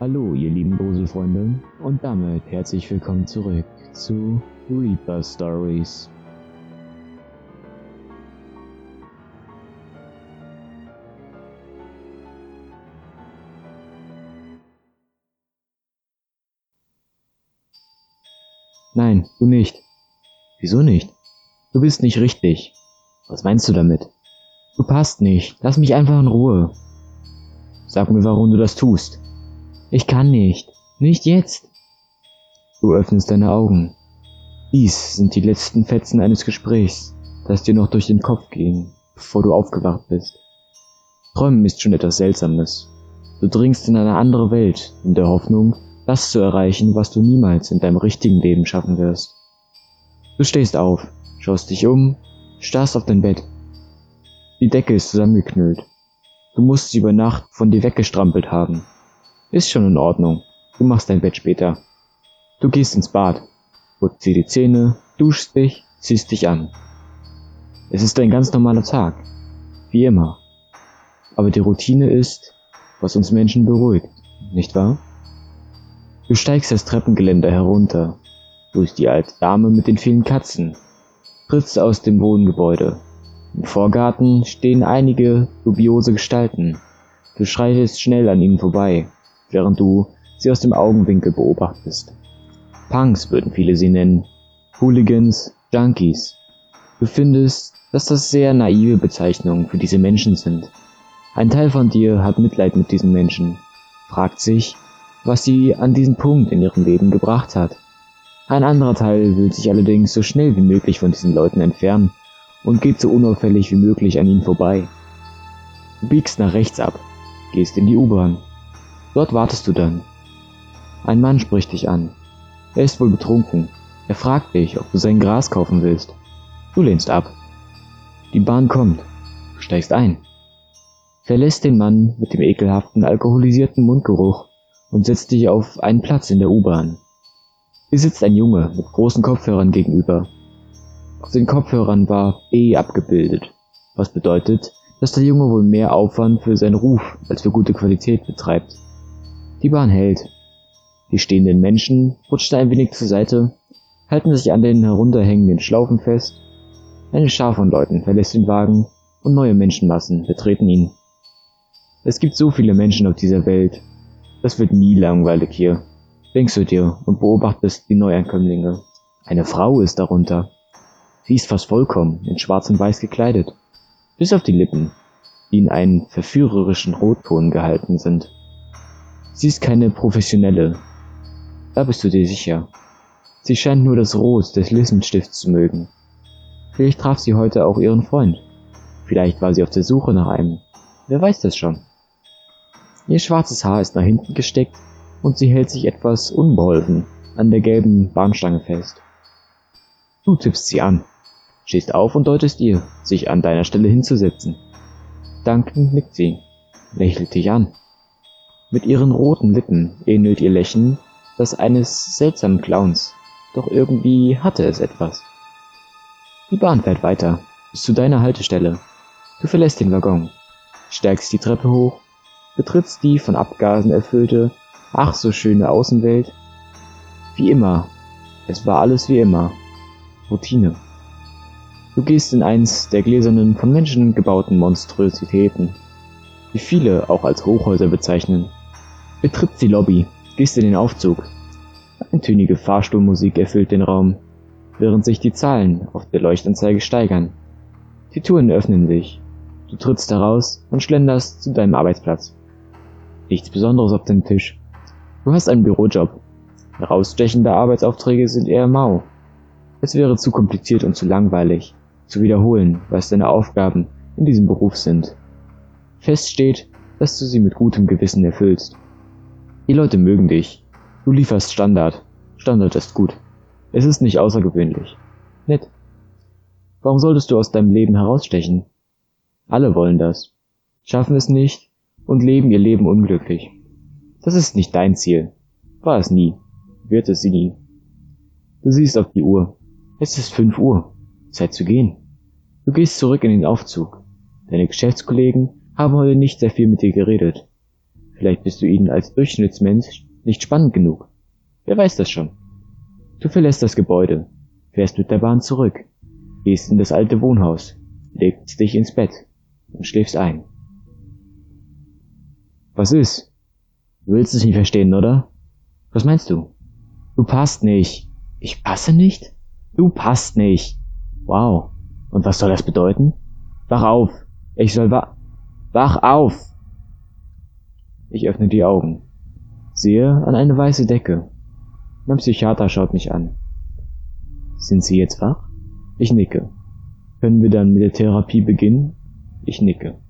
Hallo, ihr lieben Gruselfreunde, und damit herzlich willkommen zurück zu Reaper Stories. Nein, du nicht. Wieso nicht? Du bist nicht richtig. Was meinst du damit? Du passt nicht. Lass mich einfach in Ruhe. Sag mir, warum du das tust. Ich kann nicht. Nicht jetzt. Du öffnest deine Augen. Dies sind die letzten Fetzen eines Gesprächs, das dir noch durch den Kopf ging, bevor du aufgewacht bist. Träumen ist schon etwas Seltsames. Du dringst in eine andere Welt, in der Hoffnung, das zu erreichen, was du niemals in deinem richtigen Leben schaffen wirst. Du stehst auf, schaust dich um, starrst auf dein Bett. Die Decke ist zusammengeknüllt. Du musst sie über Nacht von dir weggestrampelt haben. Ist schon in Ordnung. Du machst dein Bett später. Du gehst ins Bad, putzt dir die Zähne, duschst dich, ziehst dich an. Es ist ein ganz normaler Tag. Wie immer. Aber die Routine ist, was uns Menschen beruhigt, nicht wahr? Du steigst das Treppengeländer herunter, durch die alte Dame mit den vielen Katzen, trittst aus dem Wohngebäude. Im Vorgarten stehen einige dubiose Gestalten. Du schreitest schnell an ihnen vorbei, während du sie aus dem Augenwinkel beobachtest. Punks würden viele sie nennen, Hooligans, Junkies. Du findest, dass das sehr naive Bezeichnungen für diese Menschen sind. Ein Teil von dir hat Mitleid mit diesen Menschen, fragt sich, was sie an diesen Punkt in ihrem Leben gebracht hat. Ein anderer Teil will sich allerdings so schnell wie möglich von diesen Leuten entfernen und geht so unauffällig wie möglich an ihnen vorbei. Du biegst nach rechts ab, gehst in die U-Bahn. Dort wartest du dann. Ein Mann spricht dich an. Er ist wohl betrunken. Er fragt dich, ob du sein Gras kaufen willst. Du lehnst ab. Die Bahn kommt. Du steigst ein. Verlässt den Mann mit dem ekelhaften, alkoholisierten Mundgeruch und setzt dich auf einen Platz in der U-Bahn. Hier sitzt ein Junge mit großen Kopfhörern gegenüber. Auf den Kopfhörern war B abgebildet, was bedeutet, dass der Junge wohl mehr Aufwand für seinen Ruf als für gute Qualität betreibt. Die Bahn hält. Die stehenden Menschen rutschen ein wenig zur Seite, halten sich an den herunterhängenden Schlaufen fest. Eine Schar von Leuten verlässt den Wagen und neue Menschenmassen betreten ihn. Es gibt so viele Menschen auf dieser Welt. Das wird nie langweilig hier denkst du dir und beobachtest die Neuankömmlinge. Eine Frau ist darunter. Sie ist fast vollkommen in schwarz und weiß gekleidet, bis auf die Lippen, die in einen verführerischen Rotton gehalten sind. Sie ist keine professionelle, da bist du dir sicher. Sie scheint nur das Rot des Lissenstifts zu mögen. Vielleicht traf sie heute auch ihren Freund. Vielleicht war sie auf der Suche nach einem. Wer weiß das schon. Ihr schwarzes Haar ist nach hinten gesteckt und sie hält sich etwas unbeholfen an der gelben Bahnstange fest. Du tippst sie an, stehst auf und deutest ihr, sich an deiner Stelle hinzusetzen. Dankend nickt sie, lächelt dich an. Mit ihren roten Lippen ähnelt ihr Lächeln das eines seltsamen Clowns, doch irgendwie hatte es etwas. Die Bahn fährt weiter, bis zu deiner Haltestelle. Du verlässt den Waggon, steigst die Treppe hoch, betrittst die von Abgasen erfüllte, Ach so schöne Außenwelt. Wie immer. Es war alles wie immer. Routine. Du gehst in eins der gläsernen, von Menschen gebauten Monstrositäten, die viele auch als Hochhäuser bezeichnen. Betrittst die Lobby, gehst in den Aufzug. Eintönige Fahrstuhlmusik erfüllt den Raum, während sich die Zahlen auf der Leuchtanzeige steigern. Die Touren öffnen sich. Du trittst heraus und schlenderst zu deinem Arbeitsplatz. Nichts Besonderes auf dem Tisch. Du hast einen Bürojob. Herausstechende Arbeitsaufträge sind eher mau. Es wäre zu kompliziert und zu langweilig, zu wiederholen, was deine Aufgaben in diesem Beruf sind. Fest steht, dass du sie mit gutem Gewissen erfüllst. Die Leute mögen dich. Du lieferst Standard. Standard ist gut. Es ist nicht außergewöhnlich. Nett. Warum solltest du aus deinem Leben herausstechen? Alle wollen das. Schaffen es nicht und leben ihr Leben unglücklich. Das ist nicht dein Ziel. War es nie. Wird es nie. Du siehst auf die Uhr. Es ist fünf Uhr. Zeit zu gehen. Du gehst zurück in den Aufzug. Deine Geschäftskollegen haben heute nicht sehr viel mit dir geredet. Vielleicht bist du ihnen als Durchschnittsmensch nicht spannend genug. Wer weiß das schon. Du verlässt das Gebäude, fährst mit der Bahn zurück, gehst in das alte Wohnhaus, legst dich ins Bett und schläfst ein. Was ist? Du willst es nicht verstehen, oder? Was meinst du? Du passt nicht. Ich passe nicht? Du passt nicht. Wow. Und was soll das bedeuten? Wach auf. Ich soll wa... Wach auf! Ich öffne die Augen. Sehe an eine weiße Decke. Mein Psychiater schaut mich an. Sind Sie jetzt wach? Ich nicke. Können wir dann mit der Therapie beginnen? Ich nicke.